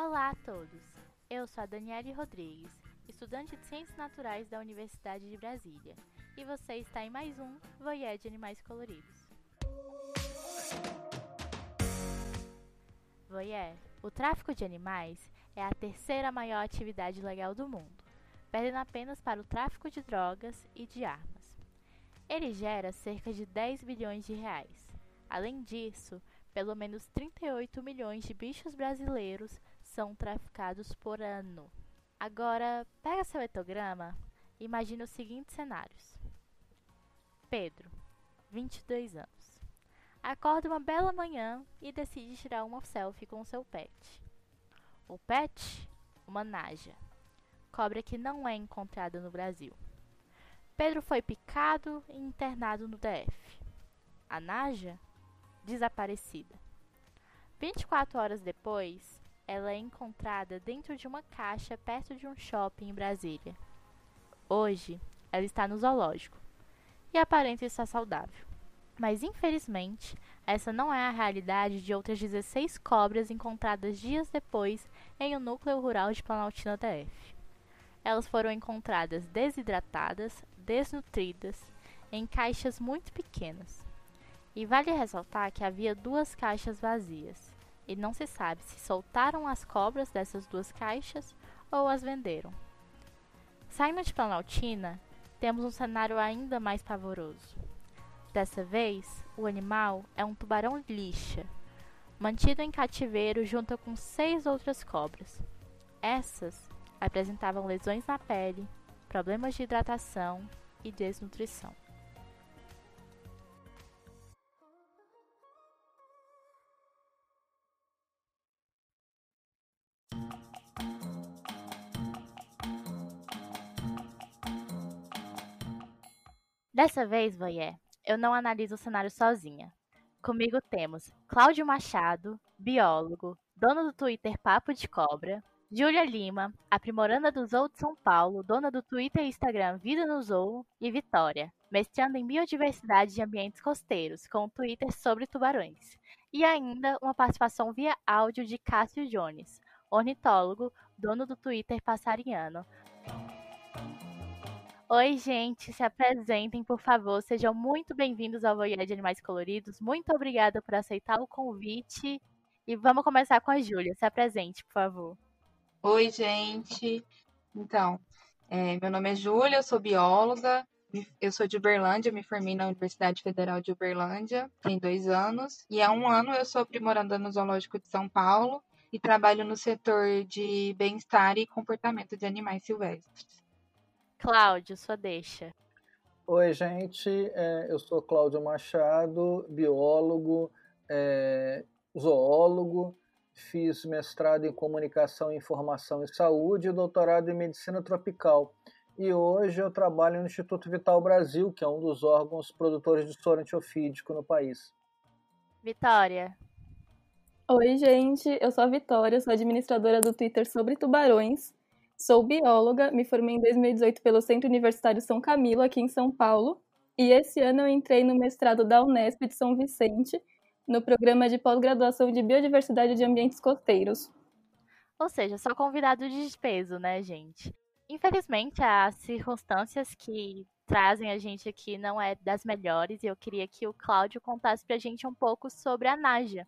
Olá a todos! Eu sou a Daniele Rodrigues, estudante de Ciências Naturais da Universidade de Brasília, e você está em mais um Voyage de Animais Coloridos. Voyeur, o tráfico de animais é a terceira maior atividade legal do mundo, perdendo apenas para o tráfico de drogas e de armas. Ele gera cerca de 10 bilhões de reais. Além disso, pelo menos 38 milhões de bichos brasileiros são traficados por ano. Agora, pega seu etograma e imagine os seguintes cenários. Pedro, 22 anos. Acorda uma bela manhã e decide tirar uma selfie com seu pet. O pet? Uma naja. Cobra que não é encontrada no Brasil. Pedro foi picado e internado no DF. A naja? Desaparecida. 24 horas depois, ela é encontrada dentro de uma caixa perto de um shopping em Brasília. Hoje, ela está no zoológico e aparenta estar saudável. Mas infelizmente, essa não é a realidade de outras 16 cobras encontradas dias depois em um núcleo rural de Planaltina DF. Elas foram encontradas desidratadas, desnutridas, em caixas muito pequenas. E vale ressaltar que havia duas caixas vazias e não se sabe se soltaram as cobras dessas duas caixas ou as venderam. Saindo de Planaltina, temos um cenário ainda mais pavoroso. Dessa vez, o animal é um tubarão lixa, mantido em cativeiro junto com seis outras cobras. Essas apresentavam lesões na pele, problemas de hidratação e desnutrição. Dessa vez, Voyé, eu não analiso o cenário sozinha. Comigo temos Cláudio Machado, biólogo, dono do Twitter Papo de Cobra, Júlia Lima, aprimoranda do Zoo de São Paulo, dona do Twitter e Instagram Vida no Zoo, e Vitória, mestrando em biodiversidade de ambientes costeiros, com o Twitter sobre tubarões. E ainda uma participação via áudio de Cássio Jones, ornitólogo, dono do Twitter Passariano, Oi, gente, se apresentem, por favor. Sejam muito bem-vindos ao Voyage de Animais Coloridos. Muito obrigada por aceitar o convite. E vamos começar com a Júlia. Se apresente, por favor. Oi, gente. Então, é, meu nome é Júlia, eu sou bióloga. Eu sou de Uberlândia, me formei na Universidade Federal de Uberlândia, tem dois anos. E há um ano eu sou aprimoranda no Zoológico de São Paulo e trabalho no setor de bem-estar e comportamento de animais silvestres. Cláudio, sua deixa. Oi, gente. É, eu sou Cláudio Machado, biólogo, é, zoólogo. Fiz mestrado em Comunicação, Informação e Saúde e doutorado em Medicina Tropical. E hoje eu trabalho no Instituto Vital Brasil, que é um dos órgãos produtores de soro antiofídico no país. Vitória. Oi, gente. Eu sou a Vitória, sou administradora do Twitter sobre tubarões Sou bióloga, me formei em 2018 pelo Centro Universitário São Camilo, aqui em São Paulo, e esse ano eu entrei no mestrado da Unesp de São Vicente, no programa de pós-graduação de Biodiversidade de Ambientes Costeiros. Ou seja, só convidado de despeso, né, gente? Infelizmente, as circunstâncias que trazem a gente aqui não é das melhores, e eu queria que o Cláudio contasse pra gente um pouco sobre a Naja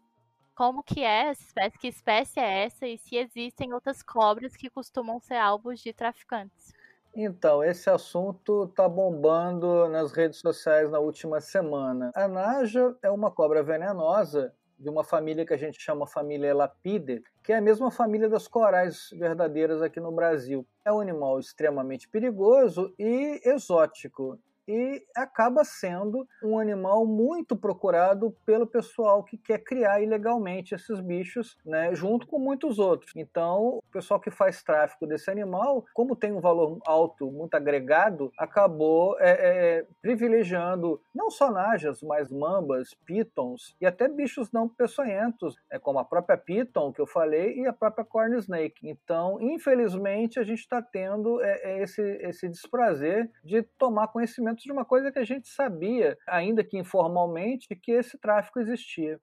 como que é essa espécie, que espécie é essa e se existem outras cobras que costumam ser alvos de traficantes. Então, esse assunto está bombando nas redes sociais na última semana. A naja é uma cobra venenosa de uma família que a gente chama família Lapide, que é a mesma família das corais verdadeiras aqui no Brasil. É um animal extremamente perigoso e exótico e acaba sendo um animal muito procurado pelo pessoal que quer criar ilegalmente esses bichos, né, junto com muitos outros. Então, o pessoal que faz tráfico desse animal, como tem um valor alto, muito agregado, acabou é, é, privilegiando não só najas, mas mambas, pitons e até bichos não peçonhentos, é, como a própria piton que eu falei e a própria corn snake. Então, infelizmente, a gente está tendo é, é, esse, esse desprazer de tomar conhecimento de uma coisa que a gente sabia, ainda que informalmente, que esse tráfico existia.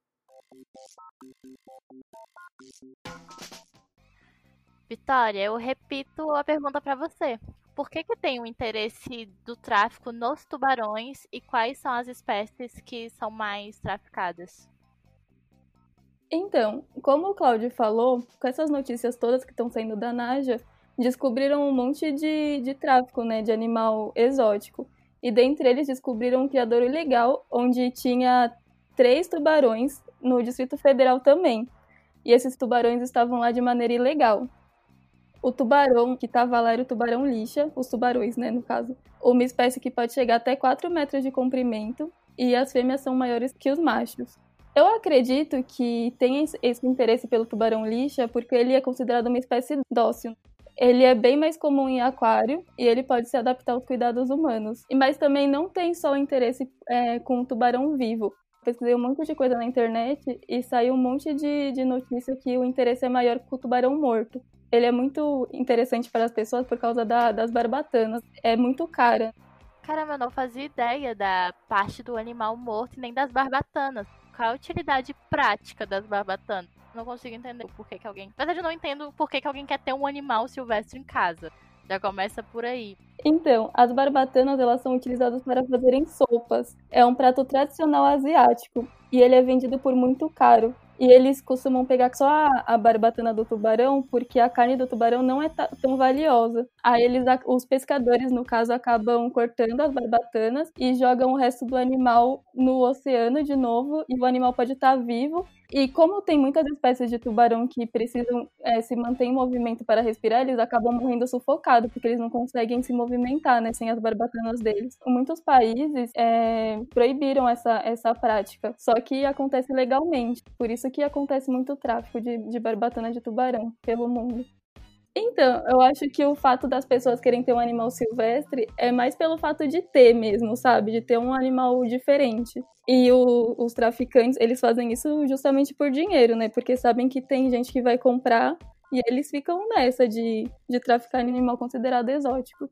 Vitória, eu repito a pergunta para você. Por que, que tem o interesse do tráfico nos tubarões e quais são as espécies que são mais traficadas? Então, como o Cláudio falou, com essas notícias todas que estão saindo da Naja, descobriram um monte de, de tráfico né, de animal exótico. E dentre eles descobriram um criador ilegal, onde tinha três tubarões no Distrito Federal também. E esses tubarões estavam lá de maneira ilegal. O tubarão que estava lá era o tubarão lixa, os tubarões, né, no caso. Uma espécie que pode chegar até 4 metros de comprimento e as fêmeas são maiores que os machos. Eu acredito que tem esse interesse pelo tubarão lixa porque ele é considerado uma espécie dócil. Ele é bem mais comum em aquário e ele pode se adaptar aos cuidados humanos. Mas também não tem só interesse é, com o tubarão vivo pesquisei um monte de coisa na internet e saiu um monte de, de notícia que o interesse é maior com o tubarão morto. Ele é muito interessante para as pessoas por causa da, das barbatanas. É muito cara. Caramba, eu não fazia ideia da parte do animal morto nem das barbatanas. Qual a utilidade prática das barbatanas? Não consigo entender por que, que alguém. Na verdade, eu não entendo por que, que alguém quer ter um animal silvestre em casa. Já começa por aí. Então, as barbatanas elas são utilizadas para fazerem sopas. É um prato tradicional asiático e ele é vendido por muito caro. E eles costumam pegar só a, a barbatana do tubarão, porque a carne do tubarão não é tão valiosa. Aí eles, os pescadores, no caso, acabam cortando as barbatanas e jogam o resto do animal no oceano de novo, e o animal pode estar vivo e como tem muitas espécies de tubarão que precisam é, se manter em movimento para respirar, eles acabam morrendo sufocados, porque eles não conseguem se movimentar, né, sem as barbatanas deles. Muitos países é, proibiram essa, essa prática, só que acontece legalmente. Por isso que acontece muito tráfico de, de barbatana de tubarão pelo mundo. Então, eu acho que o fato das pessoas querem ter um animal silvestre é mais pelo fato de ter mesmo, sabe? De ter um animal diferente. E o, os traficantes, eles fazem isso justamente por dinheiro, né? Porque sabem que tem gente que vai comprar e eles ficam nessa de, de traficar animal considerado exótico.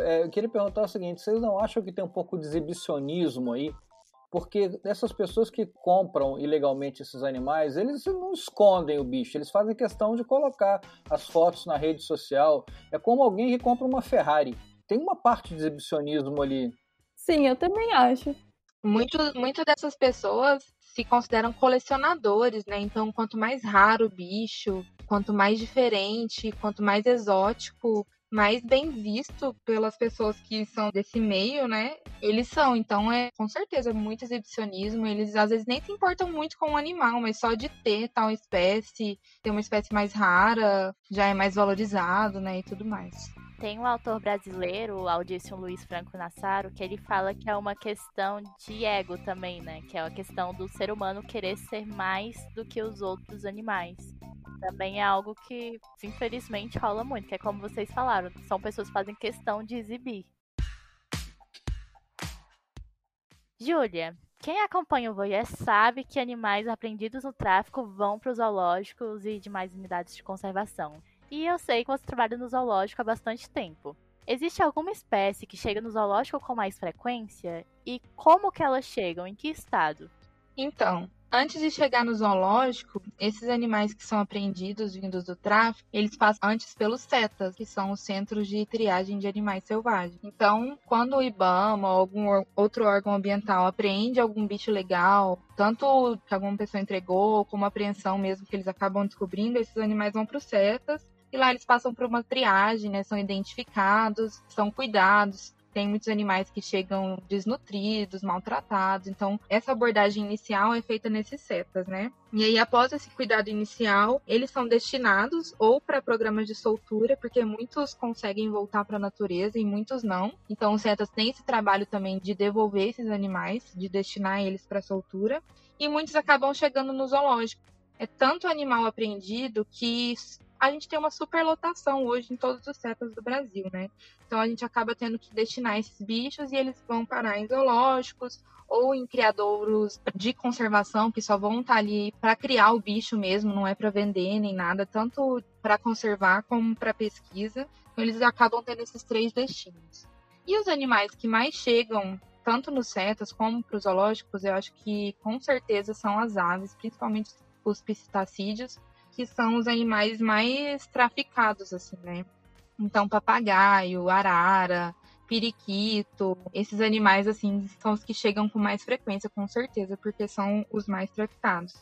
É, eu queria perguntar o seguinte: vocês não acham que tem um pouco de exibicionismo aí? Porque essas pessoas que compram ilegalmente esses animais, eles não escondem o bicho, eles fazem questão de colocar as fotos na rede social. É como alguém que compra uma Ferrari. Tem uma parte de exibicionismo ali. Sim, eu também acho. Muito, muito dessas pessoas se consideram colecionadores, né? Então, quanto mais raro o bicho, quanto mais diferente, quanto mais exótico, mais bem visto pelas pessoas que são desse meio, né? Eles são. Então, é com certeza muito exibicionismo. Eles às vezes nem se importam muito com o animal, mas só de ter tal espécie, ter uma espécie mais rara, já é mais valorizado, né? E tudo mais. Tem um autor brasileiro, Aldício Luiz Franco Nassaro, que ele fala que é uma questão de ego também, né? Que é a questão do ser humano querer ser mais do que os outros animais também é algo que, infelizmente, rola muito, que é como vocês falaram, são pessoas que fazem questão de exibir. Júlia, quem acompanha o Voyeur sabe que animais apreendidos no tráfico vão para os zoológicos e demais unidades de conservação. E eu sei que você trabalha no zoológico há bastante tempo. Existe alguma espécie que chega no zoológico com mais frequência? E como que elas chegam? Em que estado? Então, Antes de chegar no zoológico, esses animais que são apreendidos vindos do tráfico, eles passam antes pelos CETAS, que são os Centros de Triagem de Animais Selvagens. Então, quando o IBAMA ou algum outro órgão ambiental apreende algum bicho legal, tanto que alguma pessoa entregou, como apreensão mesmo que eles acabam descobrindo, esses animais vão para os CETAS e lá eles passam por uma triagem, né? São identificados, são cuidados, tem muitos animais que chegam desnutridos, maltratados. Então, essa abordagem inicial é feita nesses setas, né? E aí, após esse cuidado inicial, eles são destinados ou para programas de soltura, porque muitos conseguem voltar para a natureza e muitos não. Então, os setas têm esse trabalho também de devolver esses animais, de destinar eles para soltura. E muitos acabam chegando no zoológico. É tanto animal apreendido que a gente tem uma superlotação hoje em todos os setas do Brasil, né? Então a gente acaba tendo que destinar esses bichos e eles vão parar em zoológicos ou em criadouros de conservação que só vão estar tá ali para criar o bicho mesmo, não é para vender nem nada, tanto para conservar como para pesquisa. Então eles acabam tendo esses três destinos. E os animais que mais chegam tanto nos setas como para os zoológicos, eu acho que com certeza são as aves, principalmente os pistacídeos, que são os animais mais traficados, assim, né? Então, papagaio, arara, periquito, esses animais, assim, são os que chegam com mais frequência, com certeza, porque são os mais traficados.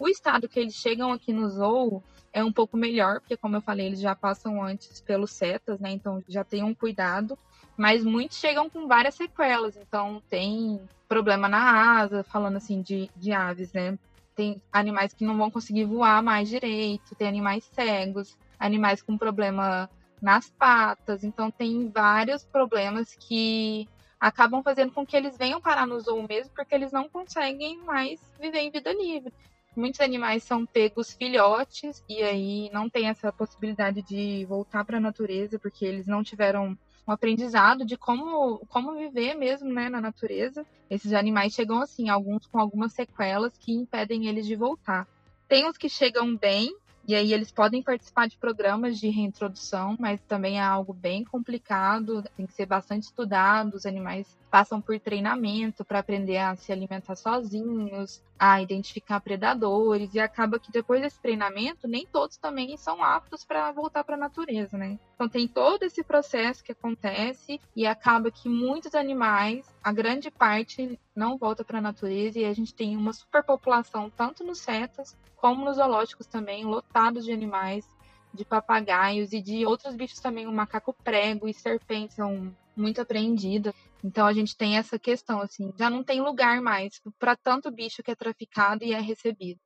O estado que eles chegam aqui no zoo é um pouco melhor, porque, como eu falei, eles já passam antes pelos setas, né? Então já tem um cuidado. Mas muitos chegam com várias sequelas, então tem problema na asa, falando assim de, de aves, né? Tem animais que não vão conseguir voar mais direito, tem animais cegos, animais com problema nas patas. Então, tem vários problemas que acabam fazendo com que eles venham parar no zoo mesmo, porque eles não conseguem mais viver em vida livre. Muitos animais são pegos filhotes e aí não tem essa possibilidade de voltar para a natureza, porque eles não tiveram um aprendizado de como, como viver mesmo né, na natureza. Esses animais chegam assim, alguns com algumas sequelas que impedem eles de voltar. Tem os que chegam bem, e aí eles podem participar de programas de reintrodução, mas também é algo bem complicado, tem que ser bastante estudado, os animais passam por treinamento para aprender a se alimentar sozinhos, a identificar predadores, e acaba que depois desse treinamento, nem todos também são aptos para voltar para a natureza, né? Então tem todo esse processo que acontece e acaba que muitos animais, a grande parte, não volta para a natureza e a gente tem uma superpopulação tanto nos setas como nos zoológicos também, lotados de animais, de papagaios e de outros bichos também, o macaco prego e serpentes são muito apreendidas. Então a gente tem essa questão, assim, já não tem lugar mais para tanto bicho que é traficado e é recebido.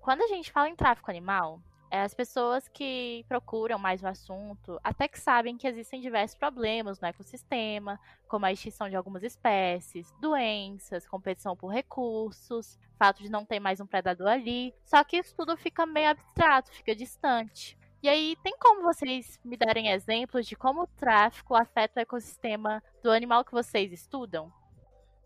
Quando a gente fala em tráfico animal, é as pessoas que procuram mais o assunto, até que sabem que existem diversos problemas no ecossistema, como a extinção de algumas espécies, doenças, competição por recursos, fato de não ter mais um predador ali. Só que isso tudo fica meio abstrato, fica distante. E aí, tem como vocês me darem exemplos de como o tráfico afeta o ecossistema do animal que vocês estudam?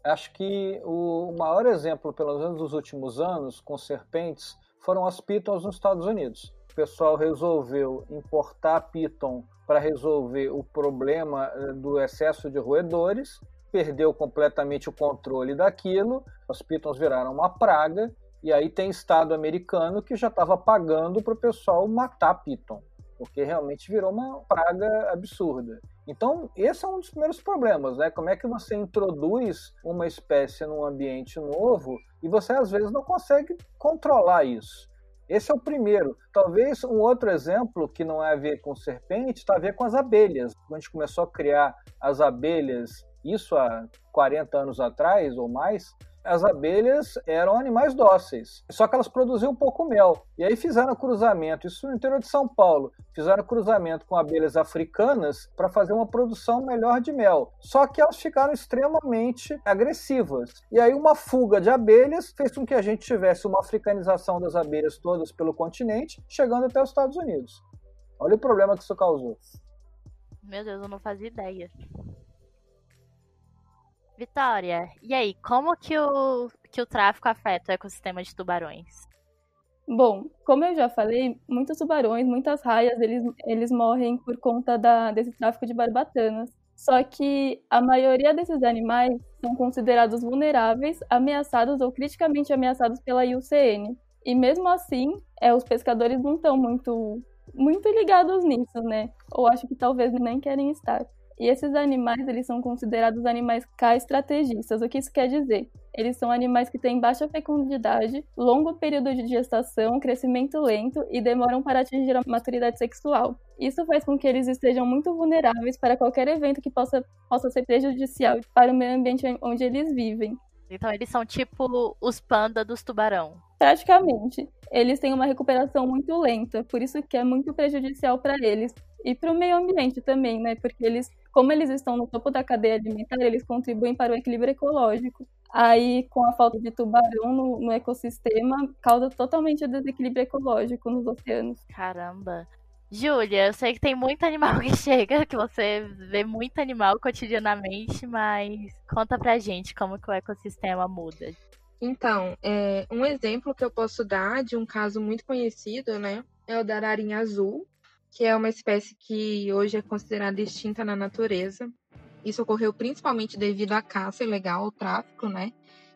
Acho que o maior exemplo, pelo menos dos últimos anos, com serpentes, foram as pitons nos Estados Unidos. O pessoal resolveu importar piton para resolver o problema eh, do excesso de roedores, perdeu completamente o controle daquilo, as pitons viraram uma praga e aí tem estado americano que já estava pagando para o pessoal matar piton, porque realmente virou uma praga absurda. Então, esse é um dos primeiros problemas, né? Como é que você introduz uma espécie num ambiente novo e você às vezes não consegue controlar isso. Esse é o primeiro. Talvez um outro exemplo que não é a ver com serpente, está a ver com as abelhas. Quando a gente começou a criar as abelhas, isso há 40 anos atrás ou mais, as abelhas eram animais dóceis, só que elas produziam pouco mel. E aí fizeram cruzamento, isso no interior de São Paulo, fizeram cruzamento com abelhas africanas para fazer uma produção melhor de mel. Só que elas ficaram extremamente agressivas. E aí uma fuga de abelhas fez com que a gente tivesse uma africanização das abelhas todas pelo continente, chegando até os Estados Unidos. Olha o problema que isso causou. Meu Deus, eu não fazia ideia. Vitória, e aí, como que o, que o tráfico afeta o ecossistema de tubarões? Bom, como eu já falei, muitos tubarões, muitas raias, eles, eles morrem por conta da, desse tráfico de barbatanas. Só que a maioria desses animais são considerados vulneráveis, ameaçados ou criticamente ameaçados pela IUCN. E mesmo assim, é, os pescadores não estão muito, muito ligados nisso, né? Ou acho que talvez nem querem estar. E esses animais, eles são considerados animais K-estrategistas. O que isso quer dizer? Eles são animais que têm baixa fecundidade, longo período de gestação, crescimento lento e demoram para atingir a maturidade sexual. Isso faz com que eles estejam muito vulneráveis para qualquer evento que possa, possa ser prejudicial para o meio ambiente onde eles vivem. Então eles são tipo os panda dos tubarão. Praticamente. Eles têm uma recuperação muito lenta, por isso que é muito prejudicial para eles e para o meio ambiente também, né? Porque eles como eles estão no topo da cadeia alimentar, eles contribuem para o equilíbrio ecológico. Aí, com a falta de tubarão no, no ecossistema, causa totalmente o desequilíbrio ecológico nos oceanos. Caramba. Júlia, eu sei que tem muito animal que chega, que você vê muito animal cotidianamente, mas conta pra gente como que o ecossistema muda. Então, é, um exemplo que eu posso dar de um caso muito conhecido, né, é o da ararinha azul, que é uma espécie que hoje é considerada extinta na natureza. Isso ocorreu principalmente devido à caça ilegal, ao tráfico, né?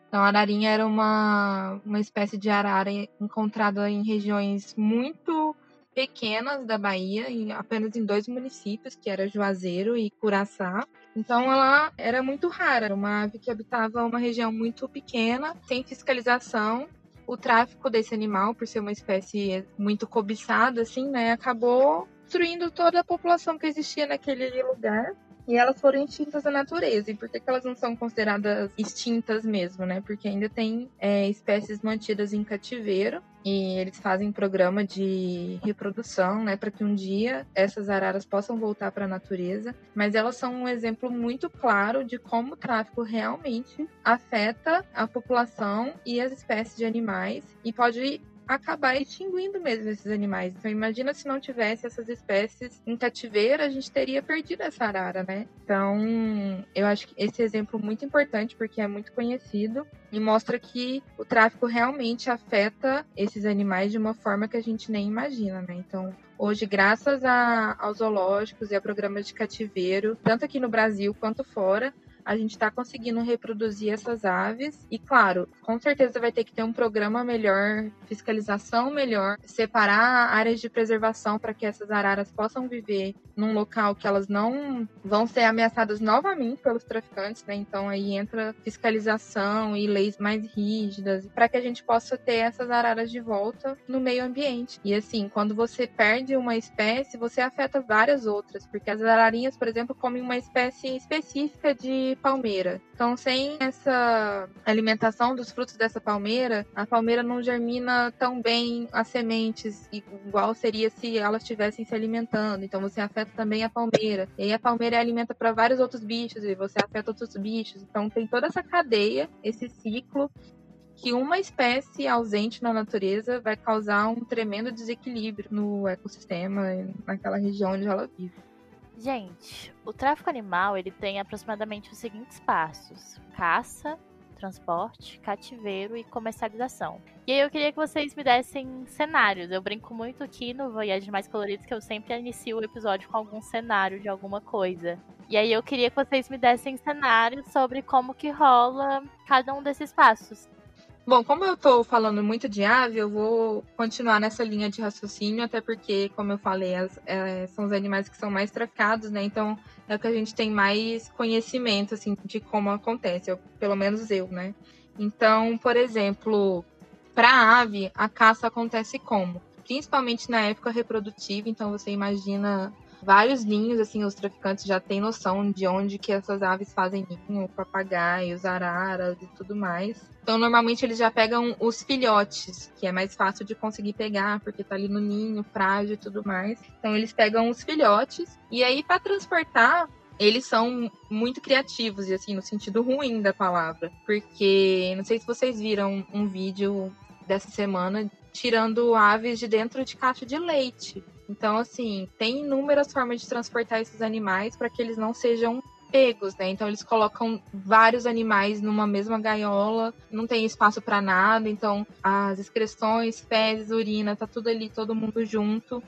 Então, a ararinha era uma, uma espécie de arara encontrada em regiões muito pequenas da Bahia, em, apenas em dois municípios, que era Juazeiro e Curaçá. Então ela era muito rara, uma ave que habitava uma região muito pequena, sem fiscalização. O tráfico desse animal, por ser uma espécie muito cobiçada, assim, né, acabou destruindo toda a população que existia naquele lugar. E elas foram extintas da natureza. E por que, que elas não são consideradas extintas mesmo, né? Porque ainda tem é, espécies mantidas em cativeiro. E eles fazem programa de reprodução, né, para que um dia essas araras possam voltar para a natureza. Mas elas são um exemplo muito claro de como o tráfico realmente afeta a população e as espécies de animais e pode acabar extinguindo mesmo esses animais. Então imagina se não tivesse essas espécies em cativeiro, a gente teria perdido essa arara, né? Então, eu acho que esse exemplo é muito importante porque é muito conhecido e mostra que o tráfico realmente afeta esses animais de uma forma que a gente nem imagina, né? Então, hoje, graças a, aos zoológicos e a programas de cativeiro, tanto aqui no Brasil quanto fora, a gente está conseguindo reproduzir essas aves. E, claro, com certeza vai ter que ter um programa melhor, fiscalização melhor, separar áreas de preservação para que essas araras possam viver num local que elas não vão ser ameaçadas novamente pelos traficantes, né? Então aí entra fiscalização e leis mais rígidas para que a gente possa ter essas araras de volta no meio ambiente. E assim, quando você perde uma espécie, você afeta várias outras, porque as ararinhas, por exemplo, comem uma espécie específica de palmeira. Então, sem essa alimentação dos frutos dessa palmeira, a palmeira não germina tão bem as sementes, igual seria se elas estivessem se alimentando. Então, você afeta também a palmeira. E aí, a palmeira alimenta para vários outros bichos, e você afeta outros bichos. Então, tem toda essa cadeia, esse ciclo que uma espécie ausente na natureza vai causar um tremendo desequilíbrio no ecossistema, naquela região onde ela vive. Gente, o tráfico animal ele tem aproximadamente os seguintes passos: caça, transporte, cativeiro e comercialização. E aí eu queria que vocês me dessem cenários. Eu brinco muito aqui no Voyage Mais Coloridos que eu sempre inicio o episódio com algum cenário de alguma coisa. E aí eu queria que vocês me dessem cenários sobre como que rola cada um desses passos. Bom, como eu estou falando muito de ave, eu vou continuar nessa linha de raciocínio, até porque, como eu falei, as, é, são os animais que são mais traficados, né? Então é o que a gente tem mais conhecimento, assim, de como acontece, eu, pelo menos eu, né? Então, por exemplo, para a ave, a caça acontece como? Principalmente na época reprodutiva, então você imagina vários ninhos, assim, os traficantes já têm noção de onde que essas aves fazem ninho, papagaios, araras e tudo mais. Então, normalmente eles já pegam os filhotes, que é mais fácil de conseguir pegar, porque tá ali no ninho, frágil e tudo mais. Então, eles pegam os filhotes e aí para transportar eles são muito criativos, e assim, no sentido ruim da palavra. Porque, não sei se vocês viram um vídeo dessa semana tirando aves de dentro de caixa de leite. Então, assim, tem inúmeras formas de transportar esses animais para que eles não sejam pegos, né? Então eles colocam vários animais numa mesma gaiola, não tem espaço para nada, então as excreções, fezes, urina, tá tudo ali, todo mundo junto.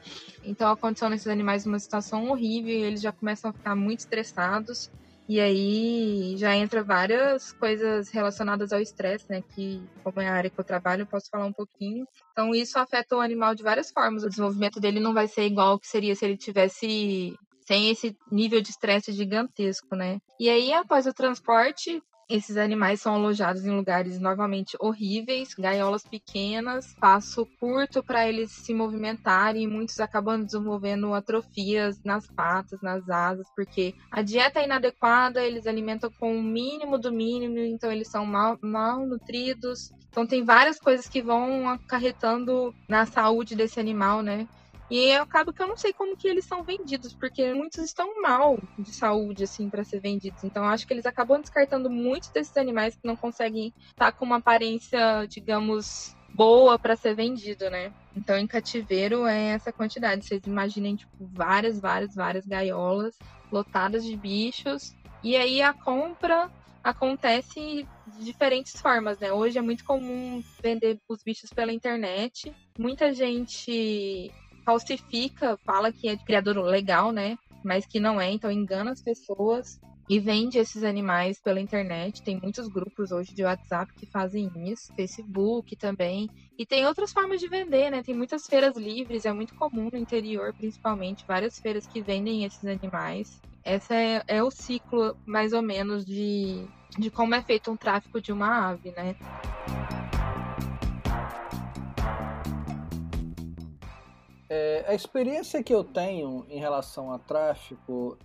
Então condiciona esses animais numa situação horrível e eles já começam a ficar muito estressados. E aí já entra várias coisas relacionadas ao estresse, né? Que, como é a área que eu trabalho, eu posso falar um pouquinho. Então, isso afeta o animal de várias formas. O desenvolvimento dele não vai ser igual que seria se ele tivesse sem esse nível de estresse gigantesco, né? E aí, após o transporte, esses animais são alojados em lugares novamente horríveis, gaiolas pequenas, espaço curto para eles se movimentarem e muitos acabam desenvolvendo atrofias nas patas, nas asas, porque a dieta é inadequada, eles alimentam com o mínimo do mínimo, então eles são mal, mal nutridos. Então tem várias coisas que vão acarretando na saúde desse animal, né? E eu acabo que eu não sei como que eles são vendidos, porque muitos estão mal de saúde, assim, para ser vendidos. Então acho que eles acabam descartando muitos desses animais que não conseguem estar tá com uma aparência, digamos, boa para ser vendido, né? Então em cativeiro é essa quantidade. Vocês imaginem, tipo, várias, várias, várias gaiolas lotadas de bichos. E aí a compra acontece de diferentes formas, né? Hoje é muito comum vender os bichos pela internet. Muita gente falsifica, fala que é de criador legal, né? Mas que não é, então engana as pessoas. e vende esses animais pela internet. Tem muitos grupos hoje de WhatsApp que fazem isso, Facebook também. E tem outras formas de vender, né? Tem muitas feiras livres, é muito comum no interior, principalmente, várias feiras que vendem esses animais. Esse é, é o ciclo, mais ou menos, de, de como é feito um tráfico de uma ave, né? É, a experiência que eu tenho em relação a tráfico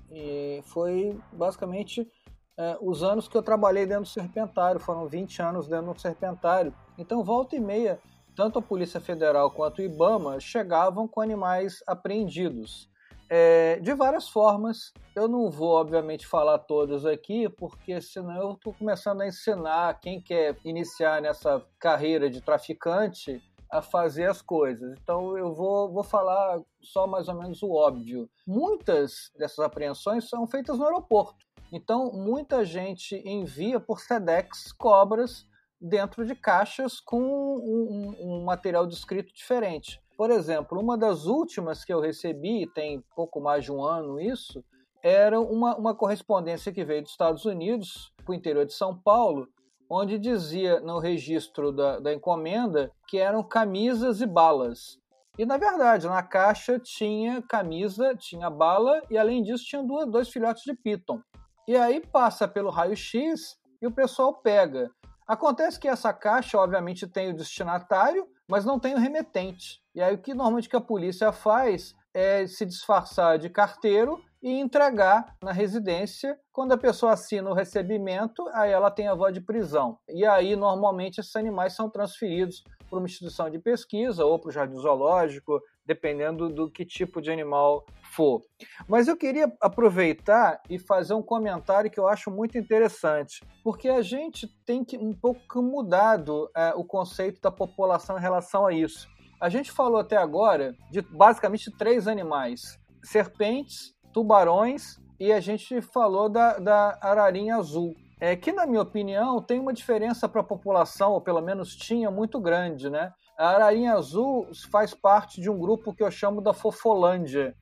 foi basicamente é, os anos que eu trabalhei dentro do serpentário, foram 20 anos dentro do serpentário. Então, volta e meia, tanto a Polícia Federal quanto o IBAMA chegavam com animais apreendidos. É, de várias formas, eu não vou, obviamente, falar todas aqui, porque senão eu estou começando a ensinar quem quer iniciar nessa carreira de traficante a fazer as coisas. Então eu vou, vou falar só mais ou menos o óbvio. Muitas dessas apreensões são feitas no aeroporto. Então muita gente envia por SEDEX cobras dentro de caixas com um, um, material descrito diferente. Por exemplo, uma das últimas que eu recebi, tem pouco mais de um ano isso, era uma, uma correspondência que veio dos Estados Unidos para o interior de São Paulo, onde dizia no registro da, da encomenda que eram camisas e balas. E na verdade, na caixa tinha camisa, tinha bala e além disso tinha duas, dois filhotes de piton. E aí passa pelo raio-x e o pessoal pega. Acontece que essa caixa, obviamente, tem o destinatário, mas não tem o remetente. E aí o que normalmente que a polícia faz é se disfarçar de carteiro e entregar na residência. Quando a pessoa assina o recebimento, aí ela tem a voz de prisão. E aí, normalmente, esses animais são transferidos para uma instituição de pesquisa ou para o jardim zoológico, dependendo do que tipo de animal for. Mas eu queria aproveitar e fazer um comentário que eu acho muito interessante, porque a gente tem que um pouco mudado é, o conceito da população em relação a isso. A gente falou até agora de basicamente três animais: serpentes, tubarões e a gente falou da, da ararinha azul. É, que, na minha opinião, tem uma diferença para a população, ou pelo menos tinha, muito grande. Né? A ararinha azul faz parte de um grupo que eu chamo da Fofolândia,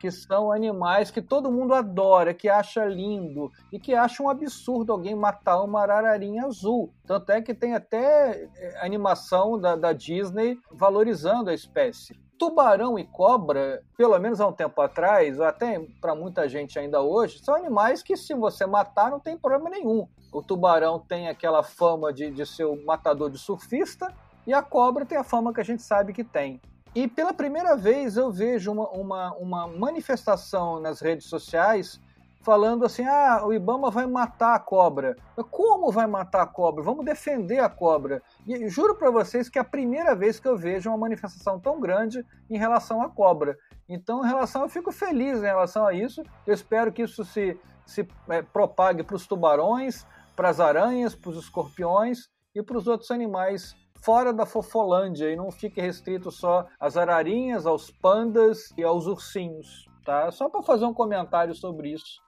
que são animais que todo mundo adora, que acha lindo e que acha um absurdo alguém matar uma ararinha azul. Tanto é que tem até é, animação da, da Disney valorizando a espécie tubarão e cobra, pelo menos há um tempo atrás, até para muita gente ainda hoje, são animais que se você matar não tem problema nenhum. O tubarão tem aquela fama de, de ser o matador de surfista e a cobra tem a fama que a gente sabe que tem. E pela primeira vez eu vejo uma, uma, uma manifestação nas redes sociais falando assim: ah, o Ibama vai matar a cobra. Como vai matar a cobra? Vamos defender a cobra. E juro para vocês que é a primeira vez que eu vejo uma manifestação tão grande em relação à cobra. Então, em relação, eu fico feliz em relação a isso. Eu espero que isso se, se é, propague para os tubarões, para as aranhas, para os escorpiões e para os outros animais fora da Fofolândia e não fique restrito só às ararinhas, aos pandas e aos ursinhos. Tá? Só para fazer um comentário sobre isso.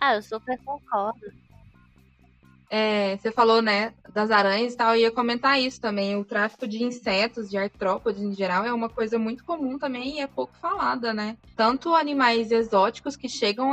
Ah, eu super concordo. É, você falou, né, das aranhas e tal, eu ia comentar isso também. O tráfico de insetos, de artrópodes em geral, é uma coisa muito comum também e é pouco falada, né? Tanto animais exóticos que chegam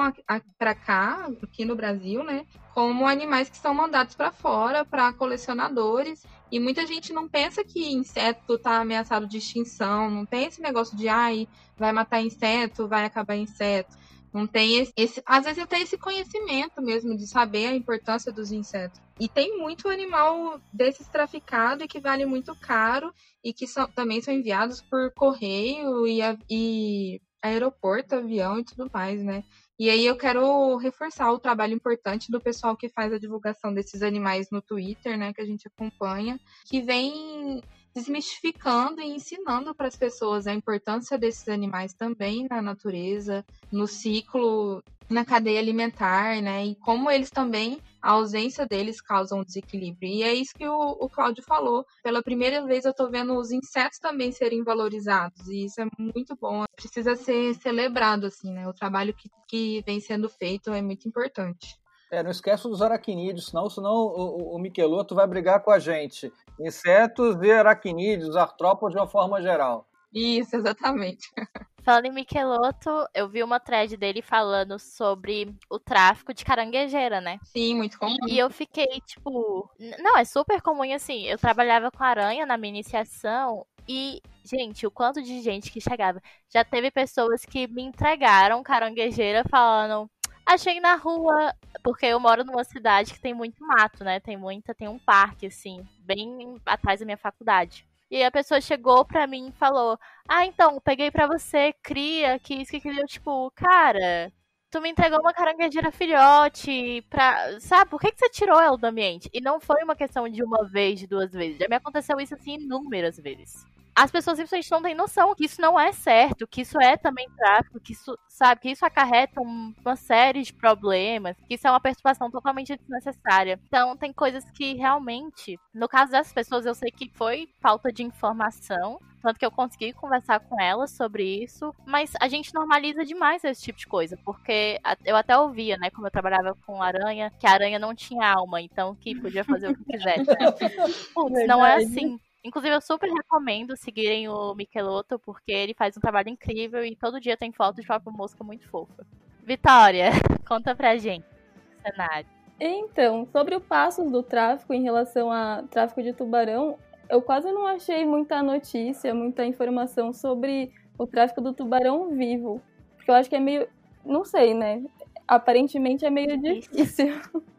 para cá, aqui no Brasil, né, como animais que são mandados para fora, para colecionadores. E muita gente não pensa que inseto tá ameaçado de extinção, não tem esse negócio de, ai, vai matar inseto, vai acabar inseto. Não tem esse, esse, às vezes até esse conhecimento mesmo de saber a importância dos insetos. E tem muito animal desses traficado e que vale muito caro e que são, também são enviados por correio e, e aeroporto, avião e tudo mais, né? E aí eu quero reforçar o trabalho importante do pessoal que faz a divulgação desses animais no Twitter, né, que a gente acompanha, que vem desmistificando e ensinando para as pessoas a importância desses animais também na natureza, no ciclo, na cadeia alimentar, né? E como eles também, a ausência deles causa um desequilíbrio. E é isso que o, o Cláudio falou. Pela primeira vez eu estou vendo os insetos também serem valorizados. E isso é muito bom. Precisa ser celebrado, assim, né? O trabalho que, que vem sendo feito é muito importante. É, não esquece dos aracnídeos, senão, senão o, o, o Michelotto vai brigar com a gente. Insetos e aracnídeos, artrópodes de uma forma geral. Isso, exatamente. Falando em Michelotto, eu vi uma thread dele falando sobre o tráfico de caranguejeira, né? Sim, muito comum. E eu fiquei, tipo. Não, é super comum assim. Eu trabalhava com aranha na minha iniciação e, gente, o quanto de gente que chegava. Já teve pessoas que me entregaram caranguejeira falando. Achei na rua, porque eu moro numa cidade que tem muito mato, né? Tem muita, tem um parque, assim, bem atrás da minha faculdade. E a pessoa chegou pra mim e falou: Ah, então, peguei pra você, cria, que isso que queria. Tipo, cara, tu me entregou uma caranguejeira filhote pra. Sabe, por que, que você tirou ela do ambiente? E não foi uma questão de uma vez, de duas vezes. Já me aconteceu isso assim inúmeras vezes as pessoas simplesmente não têm noção que isso não é certo, que isso é também tráfico, que isso, sabe, que isso acarreta uma série de problemas, que isso é uma perturbação totalmente desnecessária. Então, tem coisas que realmente, no caso dessas pessoas, eu sei que foi falta de informação, tanto que eu consegui conversar com elas sobre isso, mas a gente normaliza demais esse tipo de coisa, porque eu até ouvia, né, como eu trabalhava com aranha, que a aranha não tinha alma, então que podia fazer o que quisesse. Né? Putz, não é assim. Inclusive, eu super recomendo seguirem o Michelotto, porque ele faz um trabalho incrível e todo dia tem foto de papo mosca muito fofa. Vitória, conta pra gente o cenário. Então, sobre o passo do tráfico em relação a tráfico de tubarão, eu quase não achei muita notícia, muita informação sobre o tráfico do tubarão vivo. Porque eu acho que é meio. Não sei, né? Aparentemente é meio difícil.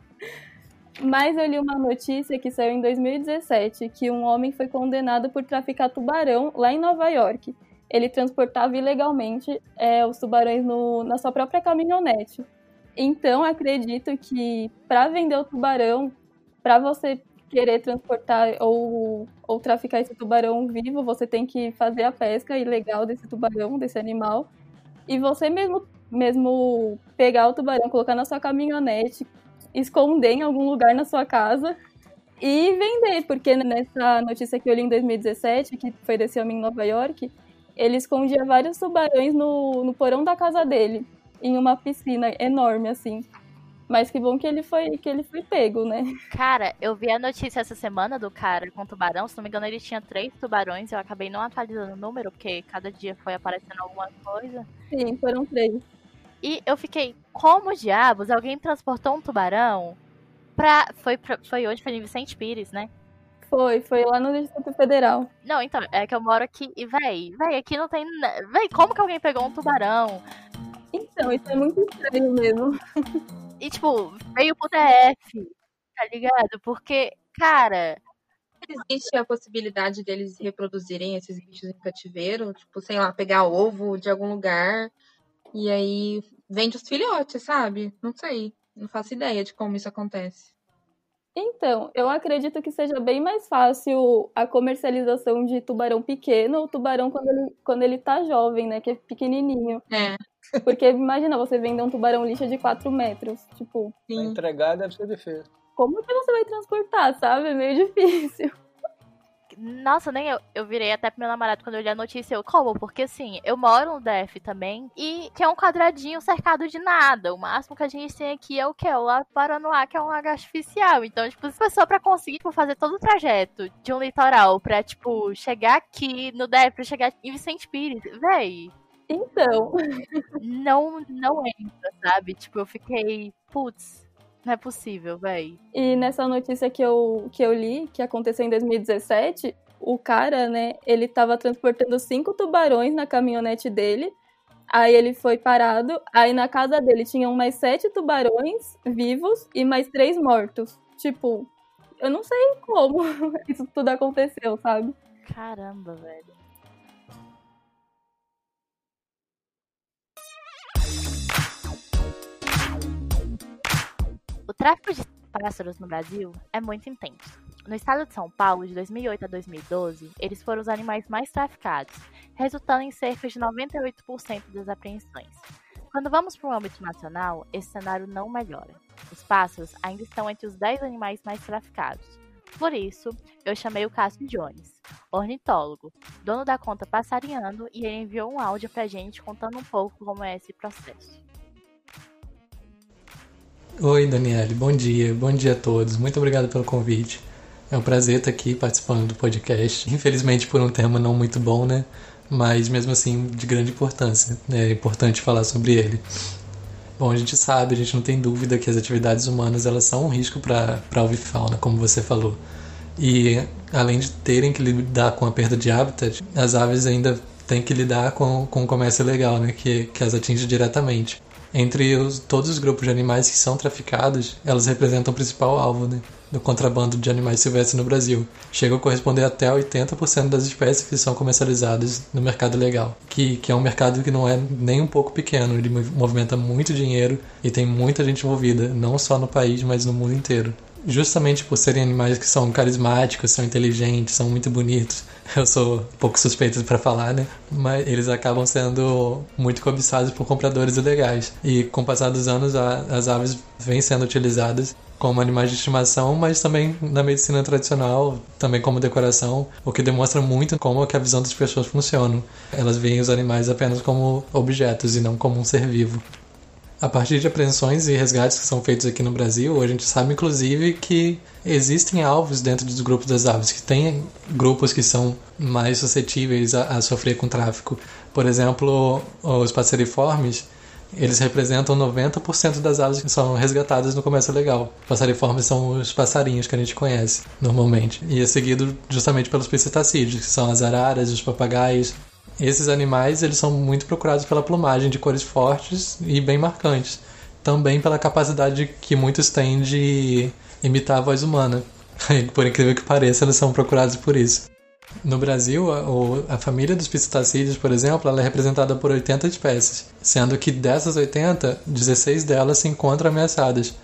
Mas eu li uma notícia que saiu em 2017 que um homem foi condenado por traficar tubarão lá em Nova York. Ele transportava ilegalmente é, os tubarões no, na sua própria caminhonete. Então, acredito que para vender o tubarão, para você querer transportar ou, ou traficar esse tubarão vivo, você tem que fazer a pesca ilegal desse tubarão, desse animal. E você mesmo, mesmo pegar o tubarão, colocar na sua caminhonete, esconder em algum lugar na sua casa e vender, porque nessa notícia que eu li em 2017, que foi desse homem em Nova York, ele escondia vários tubarões no, no porão da casa dele, em uma piscina enorme, assim. Mas que bom que ele foi que ele foi pego, né? Cara, eu vi a notícia essa semana do cara com tubarão. Se não me engano, ele tinha três tubarões. Eu acabei não atualizando o número, porque cada dia foi aparecendo alguma coisa. Sim, foram três. E eu fiquei, como diabos alguém transportou um tubarão pra. Foi, pra, foi onde? Foi em Vicente Pires, né? Foi, foi lá no Distrito Federal. Não, então, é que eu moro aqui e, véi, véi, aqui não tem. Véi, como que alguém pegou um tubarão? Então, isso é muito estranho mesmo. E, tipo, veio pro DF, tá ligado? Porque, cara. Existe a possibilidade deles reproduzirem esses bichos em cativeiro? Tipo, sei lá, pegar ovo de algum lugar e aí vende os filhotes, sabe? Não sei. Não faço ideia de como isso acontece. Então, eu acredito que seja bem mais fácil a comercialização de tubarão pequeno ou tubarão quando ele, quando ele tá jovem, né? Que é pequenininho. É. Porque imagina você vender um tubarão lixa de 4 metros. Tipo. Sim. Pra entregar deve ser difícil. Como que você vai transportar, sabe? É meio difícil. Nossa, nem eu. Eu virei até pro meu namorado quando eu li a notícia. Eu, como? Porque assim, eu moro no DF também. E que é um quadradinho cercado de nada. O máximo que a gente tem aqui é o que? O Lago Paranoá, que é um lago artificial. Então, tipo, se pessoa pra conseguir tipo, fazer todo o trajeto de um litoral pra, tipo, chegar aqui no DF, pra chegar em Vicente Pires, véi. Então. Não, não entra, sabe? Tipo, eu fiquei, putz, não é possível, véi. E nessa notícia que eu, que eu li, que aconteceu em 2017, o cara, né, ele tava transportando cinco tubarões na caminhonete dele. Aí ele foi parado. Aí na casa dele tinham mais sete tubarões vivos e mais três mortos. Tipo, eu não sei como isso tudo aconteceu, sabe? Caramba, velho. O tráfico de pássaros no Brasil é muito intenso. No estado de São Paulo, de 2008 a 2012, eles foram os animais mais traficados, resultando em cerca de 98% das apreensões. Quando vamos para o âmbito nacional, esse cenário não melhora. Os pássaros ainda estão entre os 10 animais mais traficados. Por isso, eu chamei o Cássio Jones, ornitólogo, dono da conta Passarinhando, e ele enviou um áudio pra gente contando um pouco como é esse processo. Oi, Daniele, bom dia, bom dia a todos. Muito obrigado pelo convite. É um prazer estar aqui participando do podcast. Infelizmente, por um tema não muito bom, né? mas mesmo assim de grande importância. É importante falar sobre ele. Bom, a gente sabe, a gente não tem dúvida que as atividades humanas elas são um risco para a avifauna, como você falou. E além de terem que lidar com a perda de habitat, as aves ainda têm que lidar com, com o comércio ilegal, né, que, que as atinge diretamente. Entre os, todos os grupos de animais que são traficados, elas representam o principal alvo né, do contrabando de animais silvestres no Brasil. Chega a corresponder até 80% das espécies que são comercializadas no mercado legal, que, que é um mercado que não é nem um pouco pequeno, ele movimenta muito dinheiro e tem muita gente envolvida, não só no país, mas no mundo inteiro justamente por serem animais que são carismáticos, são inteligentes, são muito bonitos. Eu sou pouco suspeito para falar, né? Mas eles acabam sendo muito cobiçados por compradores ilegais. E com o passar dos anos, a, as aves vêm sendo utilizadas como animais de estimação, mas também na medicina tradicional, também como decoração, o que demonstra muito como que a visão das pessoas funciona. Elas veem os animais apenas como objetos e não como um ser vivo. A partir de apreensões e resgates que são feitos aqui no Brasil, a gente sabe inclusive que existem alvos dentro dos grupos das aves, que tem grupos que são mais suscetíveis a, a sofrer com tráfico. Por exemplo, os passeriformes, eles representam 90% das aves que são resgatadas no comércio legal. Passeriformes são os passarinhos que a gente conhece normalmente. E é seguido justamente pelos piscitacídeos, que são as araras, os papagaios, esses animais eles são muito procurados pela plumagem de cores fortes e bem marcantes. Também pela capacidade que muitos têm de imitar a voz humana. por incrível que pareça, eles são procurados por isso. No Brasil, a, a família dos pistacídeos, por exemplo, ela é representada por 80 espécies, sendo que dessas 80, 16 delas se encontram ameaçadas.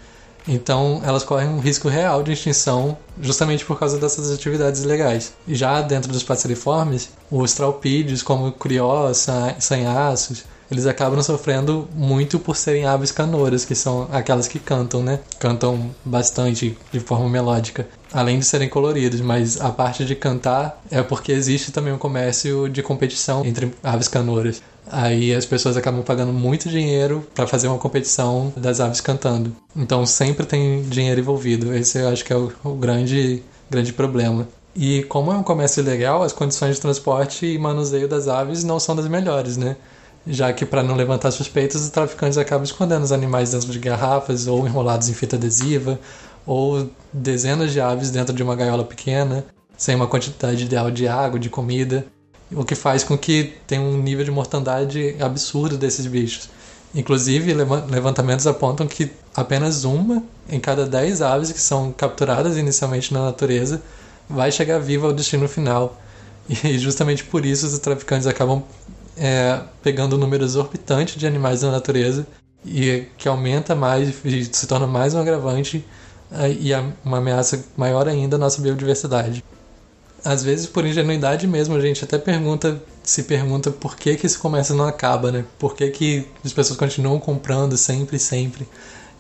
Então, elas correm um risco real de extinção justamente por causa dessas atividades ilegais. Já dentro dos passeriformes, os traupídeos, como crió, sanhaços, eles acabam sofrendo muito por serem aves canoras, que são aquelas que cantam, né? Cantam bastante de forma melódica, além de serem coloridos, mas a parte de cantar é porque existe também um comércio de competição entre aves canoras. Aí as pessoas acabam pagando muito dinheiro para fazer uma competição das aves cantando. Então sempre tem dinheiro envolvido. Esse eu acho que é o, o grande, grande problema. E como é um comércio ilegal, as condições de transporte e manuseio das aves não são das melhores, né? Já que para não levantar suspeitas, os traficantes acabam escondendo os animais dentro de garrafas ou enrolados em fita adesiva, ou dezenas de aves dentro de uma gaiola pequena, sem uma quantidade ideal de água, de comida o que faz com que tenha um nível de mortandade absurdo desses bichos. Inclusive, levantamentos apontam que apenas uma em cada dez aves que são capturadas inicialmente na natureza vai chegar viva ao destino final. E justamente por isso os traficantes acabam é, pegando um número exorbitante de animais da natureza e que aumenta mais e se torna mais um agravante é, e uma ameaça maior ainda à nossa biodiversidade às vezes por ingenuidade mesmo, a gente até pergunta, se pergunta por que que esse comércio não acaba, né? Por que que as pessoas continuam comprando sempre, sempre?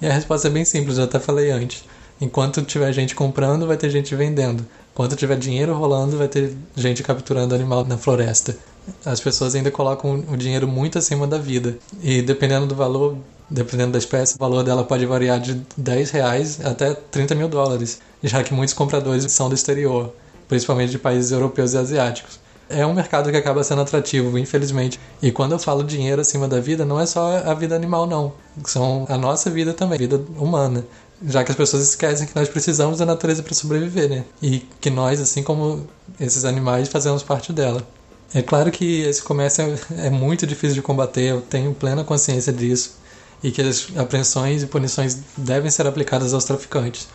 E a resposta é bem simples, eu até falei antes. Enquanto tiver gente comprando, vai ter gente vendendo. Enquanto tiver dinheiro rolando, vai ter gente capturando animal na floresta. As pessoas ainda colocam o dinheiro muito acima da vida. E dependendo do valor, dependendo da espécie, o valor dela pode variar de 10 reais até 30 mil dólares, já que muitos compradores são do exterior principalmente de países europeus e asiáticos. É um mercado que acaba sendo atrativo, infelizmente. E quando eu falo dinheiro acima da vida, não é só a vida animal, não. São a nossa vida também, a vida humana. Já que as pessoas esquecem que nós precisamos da natureza para sobreviver, né? E que nós, assim como esses animais, fazemos parte dela. É claro que esse comércio é, é muito difícil de combater, eu tenho plena consciência disso. E que as apreensões e punições devem ser aplicadas aos traficantes.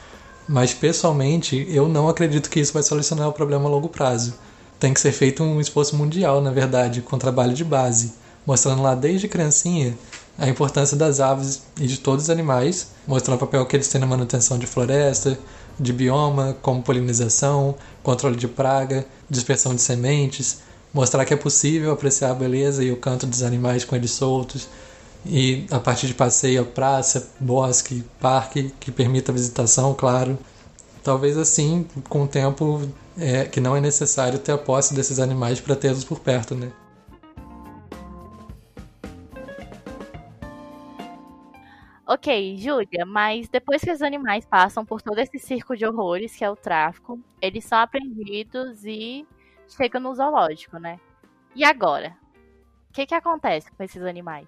Mas pessoalmente, eu não acredito que isso vai solucionar o problema a longo prazo. Tem que ser feito um esforço mundial, na verdade, com trabalho de base, mostrando lá desde criancinha a importância das aves e de todos os animais, mostrando o papel que eles têm na manutenção de floresta, de bioma, como polinização, controle de praga, dispersão de sementes, mostrar que é possível apreciar a beleza e o canto dos animais com eles soltos, e a partir de passeio, praça, bosque, parque, que permita a visitação, claro. Talvez assim, com o tempo, é, que não é necessário ter a posse desses animais para tê-los por perto, né? Ok, Júlia, mas depois que os animais passam por todo esse circo de horrores que é o tráfico, eles são apreendidos e chegam no zoológico, né? E agora? O que, que acontece com esses animais?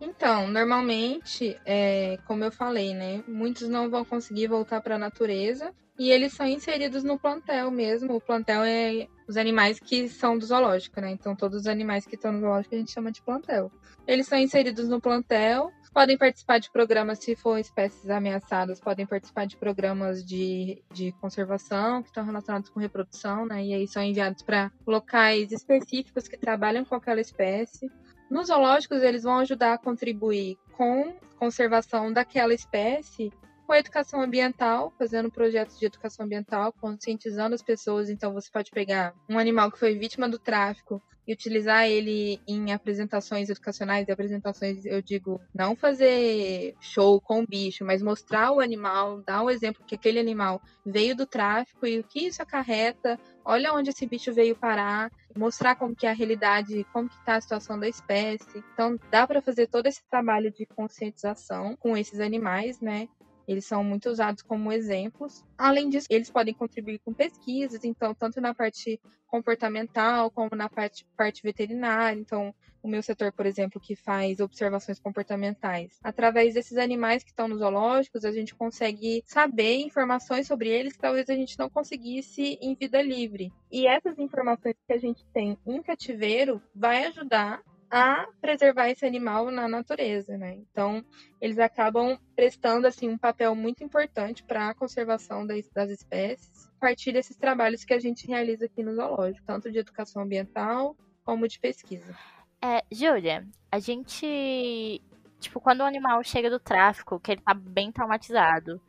Então, normalmente, é, como eu falei, né? Muitos não vão conseguir voltar para a natureza e eles são inseridos no plantel mesmo. O plantel é os animais que são do zoológico, né? Então, todos os animais que estão no zoológico a gente chama de plantel. Eles são inseridos no plantel, podem participar de programas se for espécies ameaçadas, podem participar de programas de, de conservação que estão relacionados com reprodução, né? E aí são enviados para locais específicos que trabalham com aquela espécie. Nos zoológicos, eles vão ajudar a contribuir com conservação daquela espécie, com educação ambiental, fazendo projetos de educação ambiental, conscientizando as pessoas. Então, você pode pegar um animal que foi vítima do tráfico e utilizar ele em apresentações educacionais e apresentações, eu digo, não fazer show com o bicho, mas mostrar o animal, dar o um exemplo que aquele animal veio do tráfico e o que isso acarreta, olha onde esse bicho veio parar, mostrar como que é a realidade, como que está a situação da espécie. Então, dá para fazer todo esse trabalho de conscientização com esses animais, né? Eles são muito usados como exemplos. Além disso, eles podem contribuir com pesquisas, então, tanto na parte comportamental como na parte, parte veterinária. Então, o meu setor, por exemplo, que faz observações comportamentais. Através desses animais que estão nos zoológicos, a gente consegue saber informações sobre eles que talvez a gente não conseguisse em vida livre. E essas informações que a gente tem em cativeiro vai ajudar a preservar esse animal na natureza, né? Então, eles acabam prestando assim um papel muito importante para a conservação das, das espécies, a partir desses trabalhos que a gente realiza aqui no zoológico, tanto de educação ambiental como de pesquisa. É, Júlia, a gente, tipo, quando o animal chega do tráfico, que ele tá bem traumatizado,